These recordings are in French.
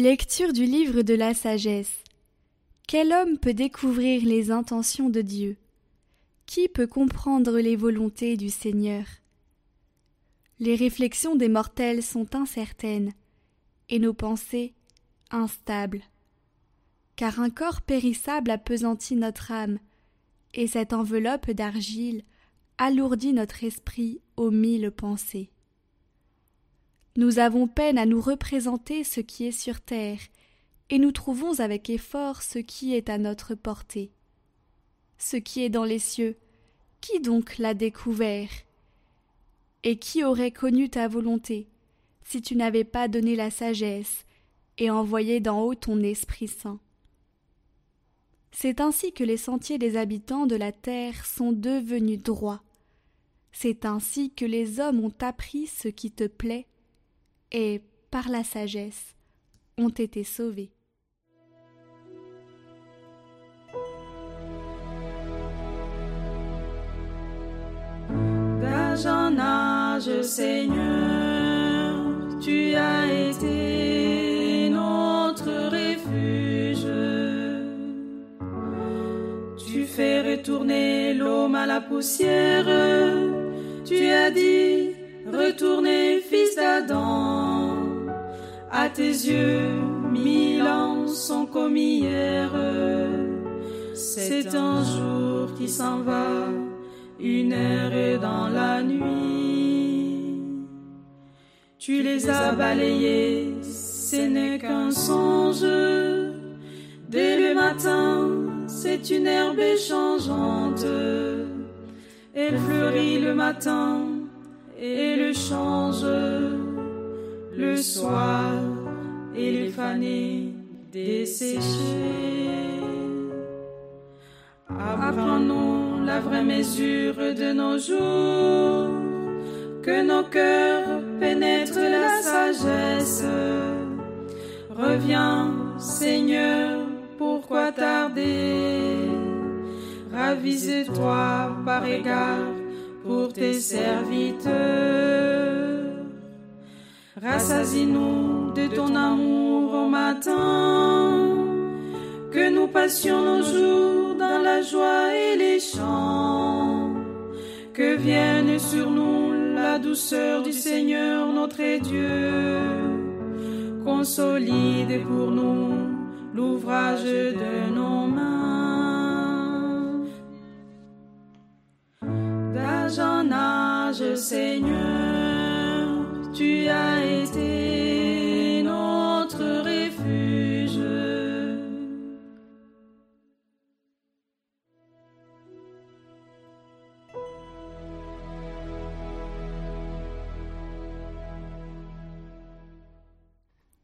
Lecture du livre de la sagesse. Quel homme peut découvrir les intentions de Dieu? Qui peut comprendre les volontés du Seigneur? Les réflexions des mortels sont incertaines, et nos pensées instables. Car un corps périssable appesantit notre âme, et cette enveloppe d'argile alourdit notre esprit aux mille pensées. Nous avons peine à nous représenter ce qui est sur terre, et nous trouvons avec effort ce qui est à notre portée. Ce qui est dans les cieux, qui donc l'a découvert? Et qui aurait connu ta volonté, si tu n'avais pas donné la sagesse et envoyé d'en haut ton Esprit Saint? C'est ainsi que les sentiers des habitants de la terre sont devenus droits. C'est ainsi que les hommes ont appris ce qui te plaît et, par la sagesse, ont été sauvés. D'âge en âge, Seigneur, tu as été notre refuge. Tu fais retourner l'homme à la poussière. Tu as dit, retournez, fils d'Adam. À tes yeux, mille ans sont comme hier. C'est un jour qui s'en va, une heure est dans la nuit. Tu les as balayés, ce n'est qu'un songe. Dès le matin, c'est une herbe changeante. Elle fleurit le matin et le change le soir et les fanés desséchés. Apprenons la vraie mesure de nos jours, que nos cœurs pénètrent la sagesse. Reviens, Seigneur, pourquoi tarder? Ravise-toi par égard pour tes serviteurs. Rassasie-nous de ton amour au matin, que nous passions nos jours dans la joie et les chants, que vienne sur nous la douceur du Seigneur notre Dieu, consolide pour nous l'ouvrage de nos mains. Seigneur, tu as été notre refuge.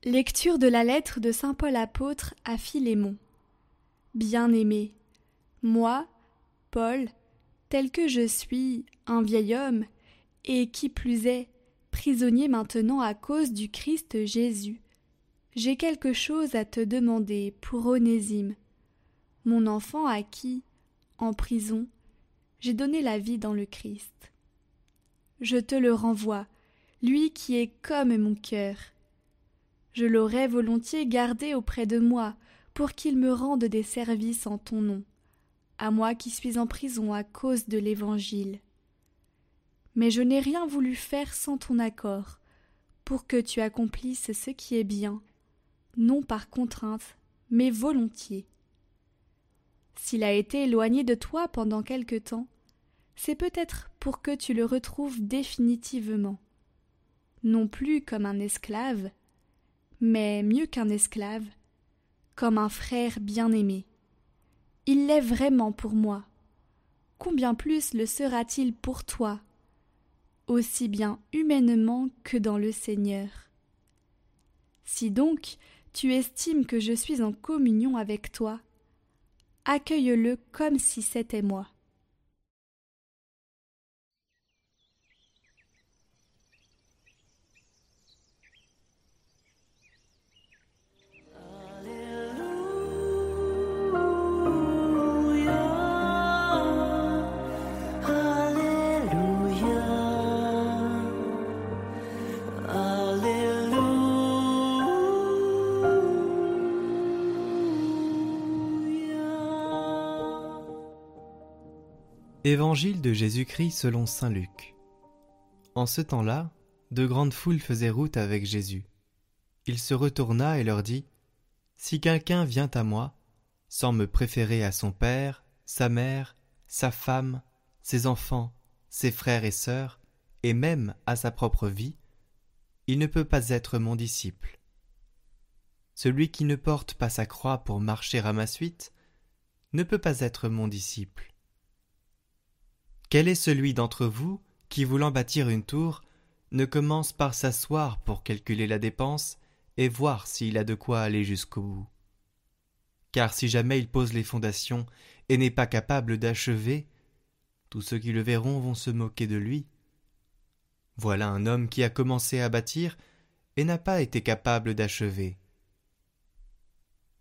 Lecture de la lettre de Saint Paul apôtre à Philémon. Bien-aimé, moi, Paul, tel que je suis, un vieil homme, et qui plus est, prisonnier maintenant à cause du Christ Jésus. J'ai quelque chose à te demander pour Onésime, mon enfant à qui, en prison, j'ai donné la vie dans le Christ. Je te le renvoie, lui qui est comme mon cœur. Je l'aurais volontiers gardé auprès de moi, pour qu'il me rende des services en ton nom, à moi qui suis en prison à cause de l'Évangile mais je n'ai rien voulu faire sans ton accord, pour que tu accomplisses ce qui est bien, non par contrainte, mais volontiers. S'il a été éloigné de toi pendant quelque temps, c'est peut-être pour que tu le retrouves définitivement, non plus comme un esclave, mais mieux qu'un esclave, comme un frère bien-aimé. Il l'est vraiment pour moi. Combien plus le sera-t-il pour toi? Aussi bien humainement que dans le Seigneur. Si donc tu estimes que je suis en communion avec toi, accueille-le comme si c'était moi. Évangile de Jésus-Christ selon Saint Luc. En ce temps-là, de grandes foules faisaient route avec Jésus. Il se retourna et leur dit Si quelqu'un vient à moi, sans me préférer à son père, sa mère, sa femme, ses enfants, ses frères et sœurs, et même à sa propre vie, il ne peut pas être mon disciple. Celui qui ne porte pas sa croix pour marcher à ma suite ne peut pas être mon disciple. Quel est celui d'entre vous qui, voulant bâtir une tour, ne commence par s'asseoir pour calculer la dépense et voir s'il a de quoi aller jusqu'au bout? Car si jamais il pose les fondations et n'est pas capable d'achever, tous ceux qui le verront vont se moquer de lui. Voilà un homme qui a commencé à bâtir et n'a pas été capable d'achever.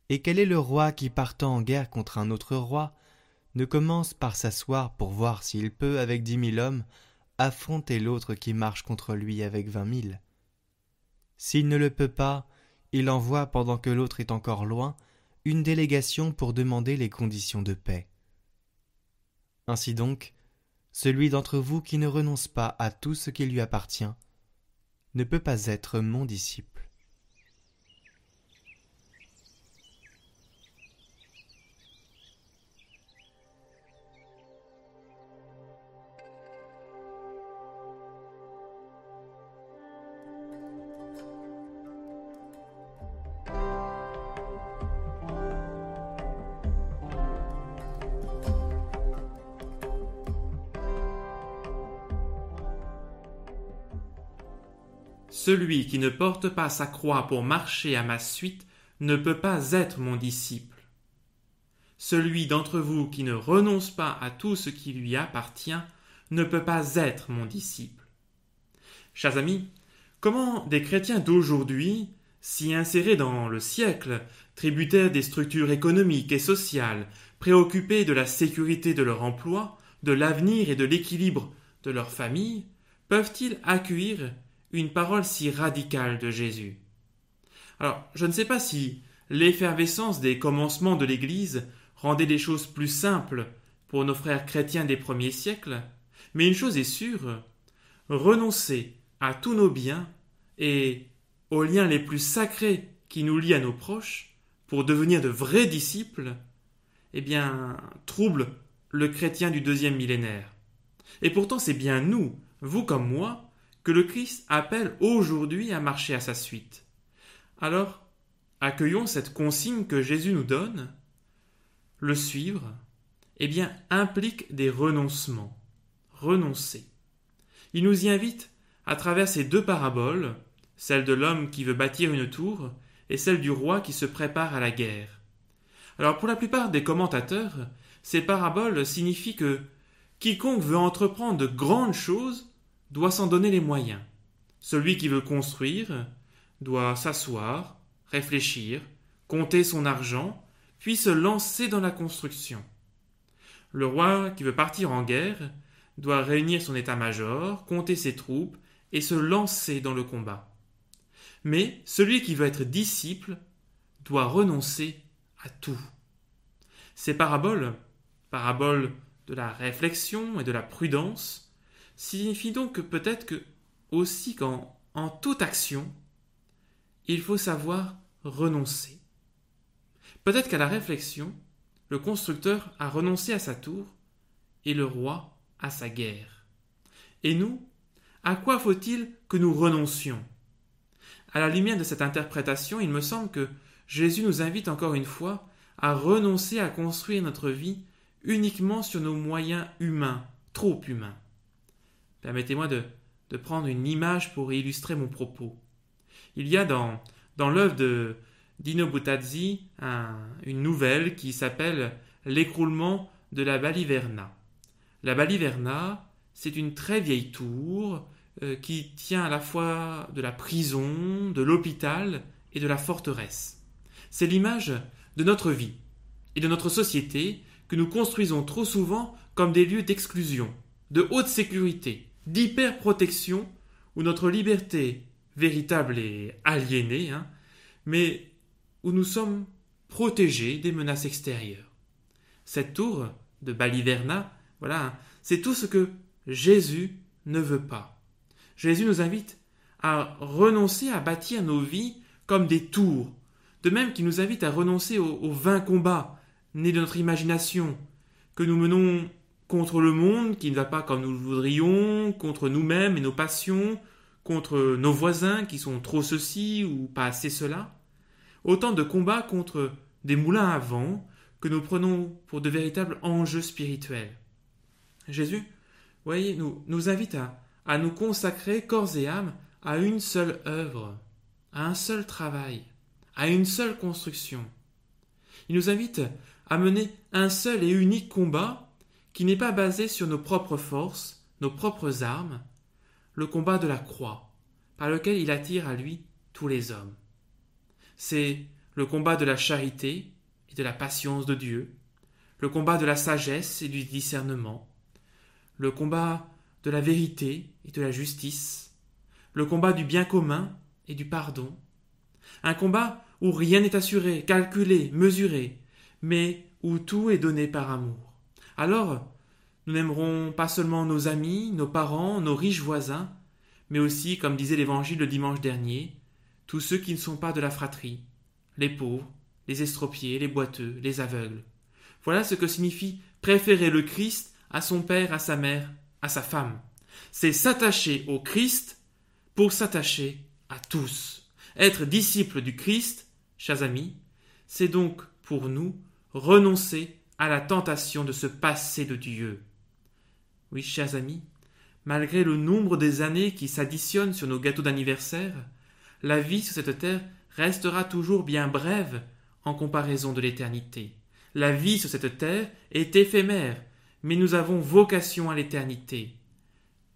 Et quel est le roi qui partant en guerre contre un autre roi ne commence par s'asseoir pour voir s'il peut, avec dix mille hommes, affronter l'autre qui marche contre lui avec vingt mille. S'il ne le peut pas, il envoie, pendant que l'autre est encore loin, une délégation pour demander les conditions de paix. Ainsi donc, celui d'entre vous qui ne renonce pas à tout ce qui lui appartient ne peut pas être mon disciple. Celui qui ne porte pas sa croix pour marcher à ma suite ne peut pas être mon disciple. Celui d'entre vous qui ne renonce pas à tout ce qui lui appartient ne peut pas être mon disciple. Chers amis, comment des chrétiens d'aujourd'hui, si insérés dans le siècle, tributaires des structures économiques et sociales, préoccupés de la sécurité de leur emploi, de l'avenir et de l'équilibre de leur famille, peuvent-ils accueillir une parole si radicale de Jésus. Alors, je ne sais pas si l'effervescence des commencements de l'Église rendait les choses plus simples pour nos frères chrétiens des premiers siècles, mais une chose est sûre, renoncer à tous nos biens et aux liens les plus sacrés qui nous lient à nos proches pour devenir de vrais disciples, eh bien, trouble le chrétien du deuxième millénaire. Et pourtant, c'est bien nous, vous comme moi, que le Christ appelle aujourd'hui à marcher à sa suite. Alors, accueillons cette consigne que Jésus nous donne. Le suivre, eh bien, implique des renoncements. Renoncer. Il nous y invite à travers ces deux paraboles, celle de l'homme qui veut bâtir une tour et celle du roi qui se prépare à la guerre. Alors pour la plupart des commentateurs, ces paraboles signifient que quiconque veut entreprendre de grandes choses doit s'en donner les moyens. Celui qui veut construire doit s'asseoir, réfléchir, compter son argent, puis se lancer dans la construction. Le roi qui veut partir en guerre doit réunir son état-major, compter ses troupes et se lancer dans le combat. Mais celui qui veut être disciple doit renoncer à tout. Ces paraboles, paraboles de la réflexion et de la prudence, signifie donc que peut-être que aussi qu'en en toute action, il faut savoir renoncer. Peut-être qu'à la réflexion, le constructeur a renoncé à sa tour et le roi à sa guerre. Et nous, à quoi faut-il que nous renoncions? À la lumière de cette interprétation, il me semble que Jésus nous invite encore une fois à renoncer à construire notre vie uniquement sur nos moyens humains, trop humains. Permettez-moi de, prendre une image pour illustrer mon propos. Il y a dans, dans l'œuvre de Dino Buttazzi une nouvelle qui s'appelle L'écroulement de la Baliverna. La Baliverna, c'est une très vieille tour euh, qui tient à la fois de la prison, de l'hôpital et de la forteresse. C'est l'image de notre vie et de notre société que nous construisons trop souvent comme des lieux d'exclusion, de haute sécurité, d'hyperprotection où notre liberté véritable est aliénée, hein, mais où nous sommes protégés des menaces extérieures. Cette tour de Baliverna Voilà, c'est tout ce que Jésus ne veut pas. Jésus nous invite à renoncer à bâtir nos vies comme des tours, de même qu'il nous invite à renoncer aux, vains combats nés de notre imagination, que nous menons contre le monde qui ne va pas comme nous le voudrions, contre nous-mêmes et nos passions, contre nos voisins qui sont trop ceci ou pas assez cela. Autant de combats contre des moulins à vent que nous prenons pour de véritables enjeux spirituels. Jésus, voyez, nous, nous invite à, à nous consacrer corps et âme à une seule œuvre, à un seul travail, à une seule construction. Il nous invite à mener un seul et unique combat qui n'est pas basé sur nos propres forces, nos propres armes, le combat de la croix, par lequel il attire à lui tous les hommes. C'est le combat de la charité et de la patience de Dieu, le combat de la sagesse et du discernement, le combat de la vérité et de la justice, le combat du bien commun et du pardon, un combat où rien n'est assuré, calculé, mesuré, mais où tout est donné par amour. Alors, nous n'aimerons pas seulement nos amis, nos parents, nos riches voisins, mais aussi, comme disait l'Évangile le dimanche dernier, tous ceux qui ne sont pas de la fratrie, les pauvres, les estropiés, les boiteux, les aveugles. Voilà ce que signifie préférer le Christ à son père, à sa mère, à sa femme. C'est s'attacher au Christ pour s'attacher à tous. Être disciple du Christ, chers amis, c'est donc pour nous renoncer à la tentation de se passer de Dieu. Oui, chers amis, malgré le nombre des années qui s'additionnent sur nos gâteaux d'anniversaire, la vie sur cette terre restera toujours bien brève en comparaison de l'éternité. La vie sur cette terre est éphémère, mais nous avons vocation à l'éternité.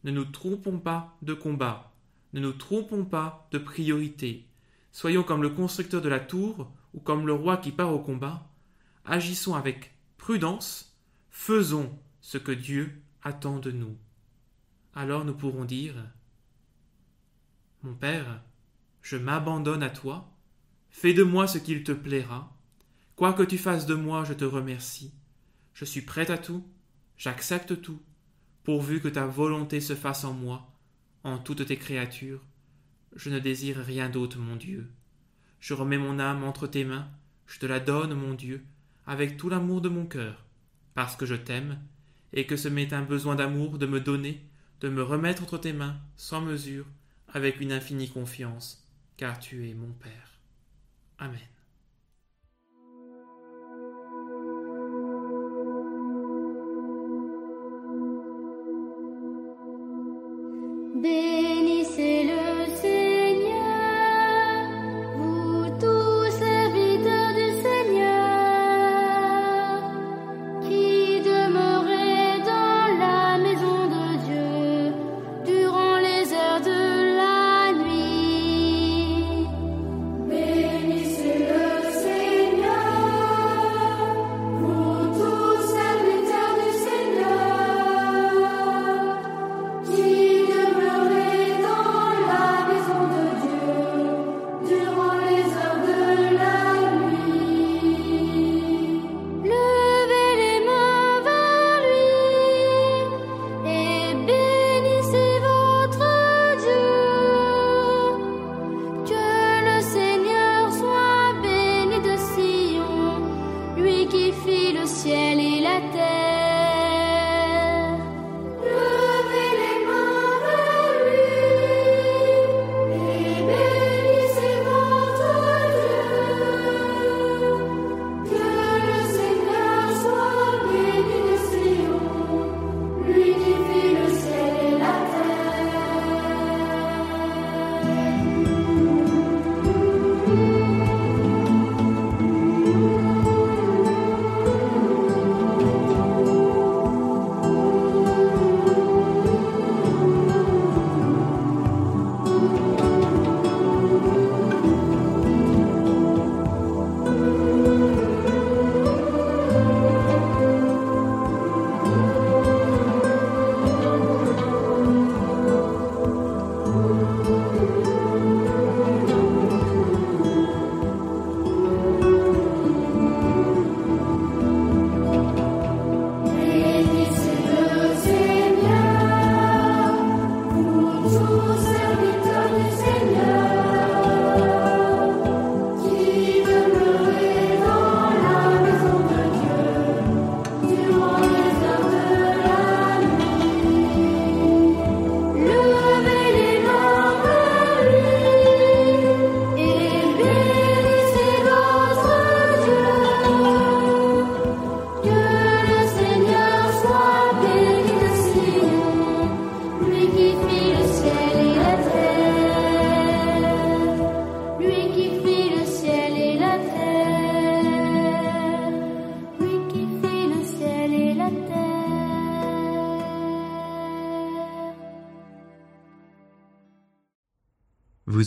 Ne nous trompons pas de combat, ne nous trompons pas de priorité. Soyons comme le constructeur de la tour ou comme le roi qui part au combat. Agissons avec prudence, faisons ce que Dieu attend de nous. Alors nous pourrons dire Mon Père, je m'abandonne à toi, fais de moi ce qu'il te plaira, quoi que tu fasses de moi, je te remercie, je suis prêt à tout, j'accepte tout, pourvu que ta volonté se fasse en moi, en toutes tes créatures, je ne désire rien d'autre, mon Dieu. Je remets mon âme entre tes mains, je te la donne, mon Dieu, avec tout l'amour de mon cœur, parce que je t'aime, et que ce m'est un besoin d'amour de me donner, de me remettre entre tes mains, sans mesure, avec une infinie confiance, car tu es mon Père. Amen.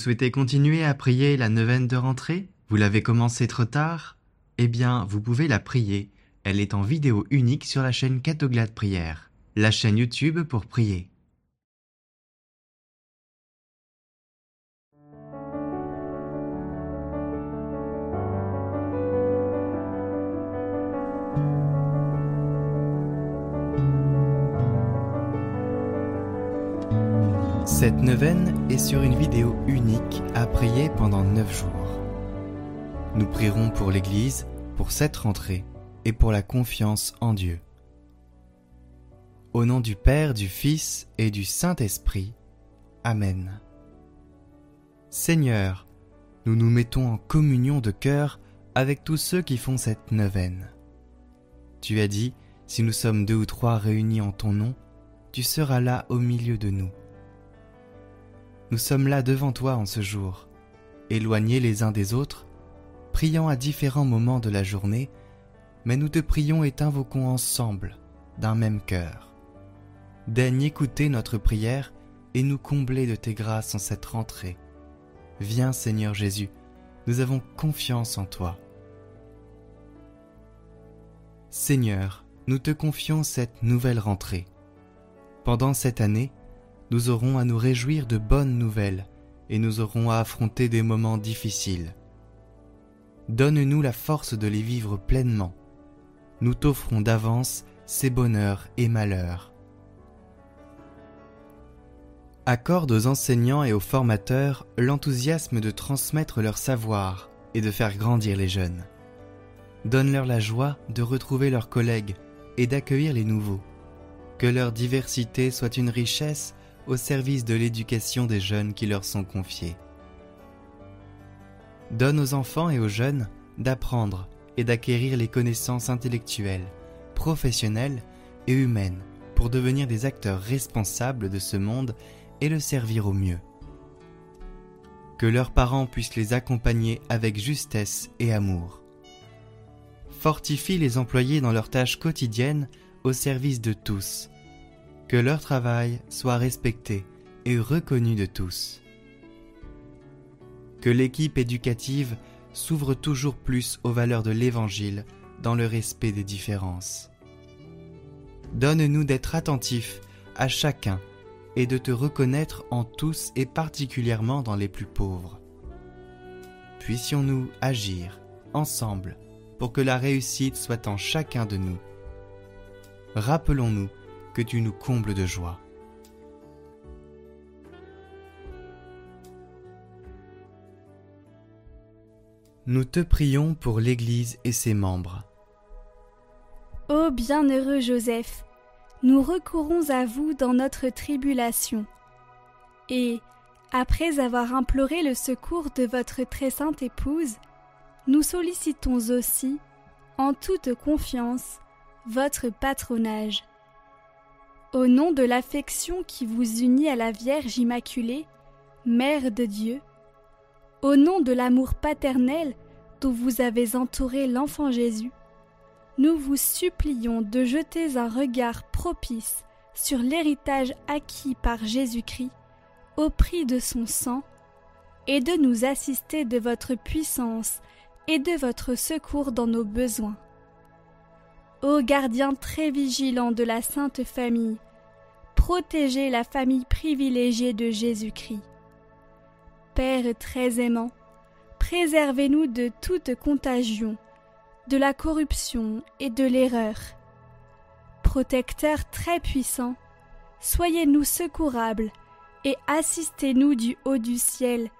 Souhaitez continuer à prier la neuvaine de rentrée? Vous l'avez commencé trop tard? Eh bien, vous pouvez la prier. Elle est en vidéo unique sur la chaîne Catoglade Prière, la chaîne YouTube pour prier. Cette neuvaine est sur une vidéo unique à prier pendant neuf jours. Nous prierons pour l'Église, pour cette rentrée et pour la confiance en Dieu. Au nom du Père, du Fils et du Saint-Esprit. Amen. Seigneur, nous nous mettons en communion de cœur avec tous ceux qui font cette neuvaine. Tu as dit, si nous sommes deux ou trois réunis en ton nom, tu seras là au milieu de nous. Nous sommes là devant toi en ce jour, éloignés les uns des autres, priant à différents moments de la journée, mais nous te prions et t'invoquons ensemble, d'un même cœur. Daigne écouter notre prière et nous combler de tes grâces en cette rentrée. Viens Seigneur Jésus, nous avons confiance en toi. Seigneur, nous te confions cette nouvelle rentrée. Pendant cette année, nous aurons à nous réjouir de bonnes nouvelles et nous aurons à affronter des moments difficiles. Donne-nous la force de les vivre pleinement. Nous t'offrons d'avance ces bonheurs et malheurs. Accorde aux enseignants et aux formateurs l'enthousiasme de transmettre leur savoir et de faire grandir les jeunes. Donne-leur la joie de retrouver leurs collègues et d'accueillir les nouveaux. Que leur diversité soit une richesse au service de l'éducation des jeunes qui leur sont confiés. Donne aux enfants et aux jeunes d'apprendre et d'acquérir les connaissances intellectuelles, professionnelles et humaines pour devenir des acteurs responsables de ce monde et le servir au mieux. Que leurs parents puissent les accompagner avec justesse et amour. Fortifie les employés dans leurs tâches quotidiennes au service de tous que leur travail soit respecté et reconnu de tous. Que l'équipe éducative s'ouvre toujours plus aux valeurs de l'Évangile dans le respect des différences. Donne-nous d'être attentifs à chacun et de te reconnaître en tous et particulièrement dans les plus pauvres. Puissions-nous agir ensemble pour que la réussite soit en chacun de nous. Rappelons-nous que tu nous combles de joie. Nous te prions pour l'Église et ses membres. Ô bienheureux Joseph, nous recourons à vous dans notre tribulation. Et, après avoir imploré le secours de votre très sainte épouse, nous sollicitons aussi, en toute confiance, votre patronage. Au nom de l'affection qui vous unit à la Vierge Immaculée, Mère de Dieu, au nom de l'amour paternel dont vous avez entouré l'enfant Jésus, nous vous supplions de jeter un regard propice sur l'héritage acquis par Jésus-Christ au prix de son sang, et de nous assister de votre puissance et de votre secours dans nos besoins. Ô gardien très vigilant de la Sainte Famille, protégez la famille privilégiée de Jésus-Christ. Père très aimant, préservez-nous de toute contagion, de la corruption et de l'erreur. Protecteur très puissant, soyez-nous secourables et assistez-nous du haut du ciel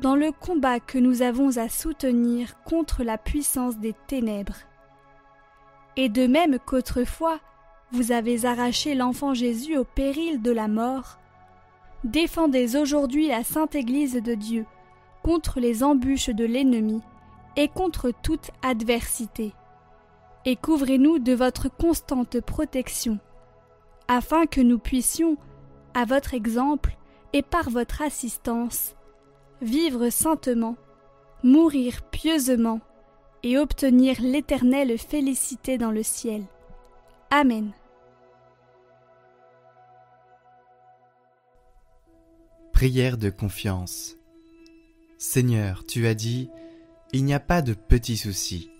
dans le combat que nous avons à soutenir contre la puissance des ténèbres. Et de même qu'autrefois vous avez arraché l'enfant Jésus au péril de la mort, défendez aujourd'hui la sainte Église de Dieu contre les embûches de l'ennemi et contre toute adversité. Et couvrez-nous de votre constante protection, afin que nous puissions, à votre exemple et par votre assistance, vivre saintement, mourir pieusement et obtenir l'éternelle félicité dans le ciel. Amen. Prière de confiance. Seigneur, tu as dit, il n'y a pas de petits soucis.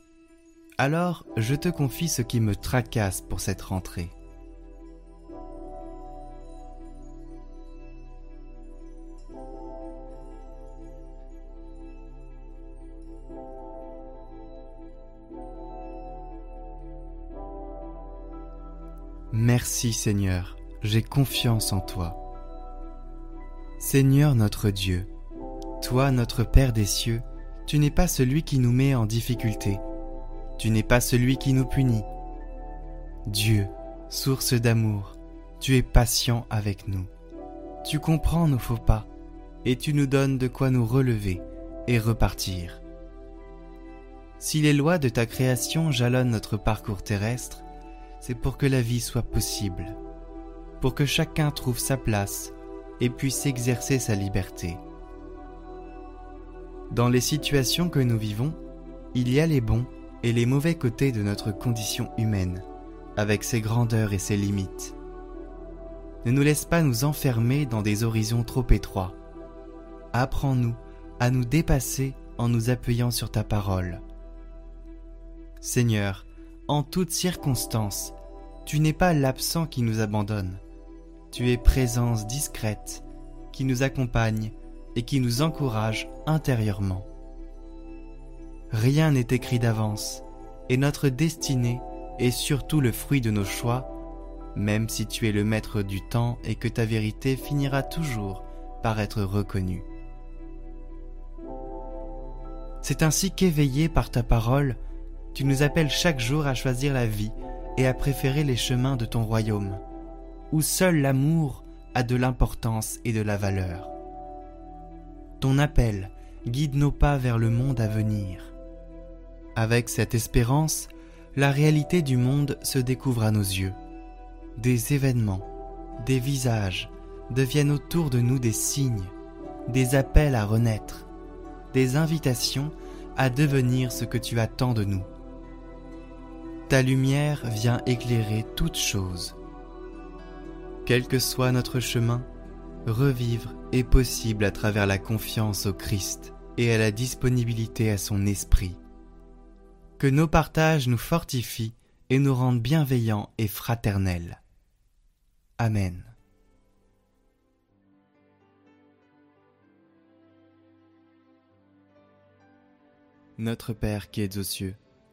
Alors je te confie ce qui me tracasse pour cette rentrée. Merci Seigneur, j'ai confiance en toi. Seigneur notre Dieu, toi notre Père des cieux, tu n'es pas celui qui nous met en difficulté, tu n'es pas celui qui nous punit. Dieu, source d'amour, tu es patient avec nous. Tu comprends nos faux pas, et tu nous donnes de quoi nous relever et repartir. Si les lois de ta création jalonnent notre parcours terrestre, c'est pour que la vie soit possible, pour que chacun trouve sa place et puisse exercer sa liberté. Dans les situations que nous vivons, il y a les bons et les mauvais côtés de notre condition humaine, avec ses grandeurs et ses limites. Ne nous laisse pas nous enfermer dans des horizons trop étroits. Apprends-nous à nous dépasser en nous appuyant sur ta parole. Seigneur, en toutes circonstances, tu n'es pas l'absent qui nous abandonne. Tu es présence discrète qui nous accompagne et qui nous encourage intérieurement. Rien n'est écrit d'avance et notre destinée est surtout le fruit de nos choix, même si tu es le maître du temps et que ta vérité finira toujours par être reconnue. C'est ainsi qu'éveillé par ta parole, tu nous appelles chaque jour à choisir la vie et à préférer les chemins de ton royaume, où seul l'amour a de l'importance et de la valeur. Ton appel guide nos pas vers le monde à venir. Avec cette espérance, la réalité du monde se découvre à nos yeux. Des événements, des visages deviennent autour de nous des signes, des appels à renaître, des invitations à devenir ce que tu attends de nous. Ta lumière vient éclairer toutes choses. Quel que soit notre chemin, revivre est possible à travers la confiance au Christ et à la disponibilité à son esprit. Que nos partages nous fortifient et nous rendent bienveillants et fraternels. Amen. Notre Père qui es aux cieux,